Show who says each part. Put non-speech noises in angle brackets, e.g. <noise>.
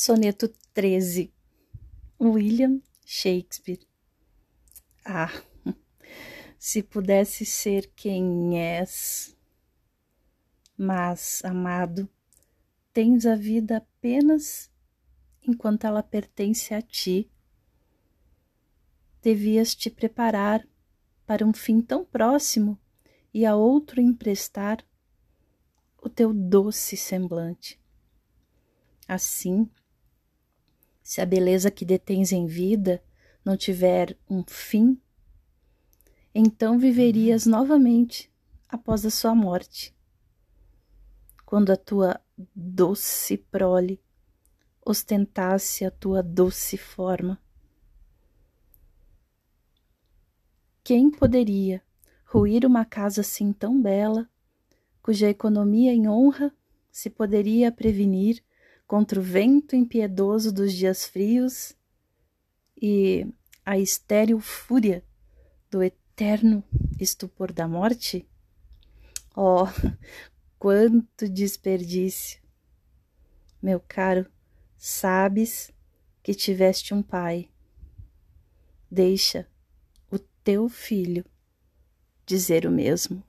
Speaker 1: Soneto 13 William Shakespeare Ah, se pudesse ser quem és, mas, amado, tens a vida apenas enquanto ela pertence a ti. Devias te preparar para um fim tão próximo e a outro emprestar o teu doce semblante. Assim, se a beleza que detens em vida não tiver um fim, então viverias novamente após a sua morte, quando a tua doce prole ostentasse a tua doce forma. Quem poderia ruir uma casa assim tão bela, cuja economia em honra se poderia prevenir contra o vento impiedoso dos dias frios e a estéril fúria do eterno estupor da morte? Oh, <laughs> quanto desperdício! Meu caro, sabes que tiveste um pai. Deixa o teu filho dizer o mesmo.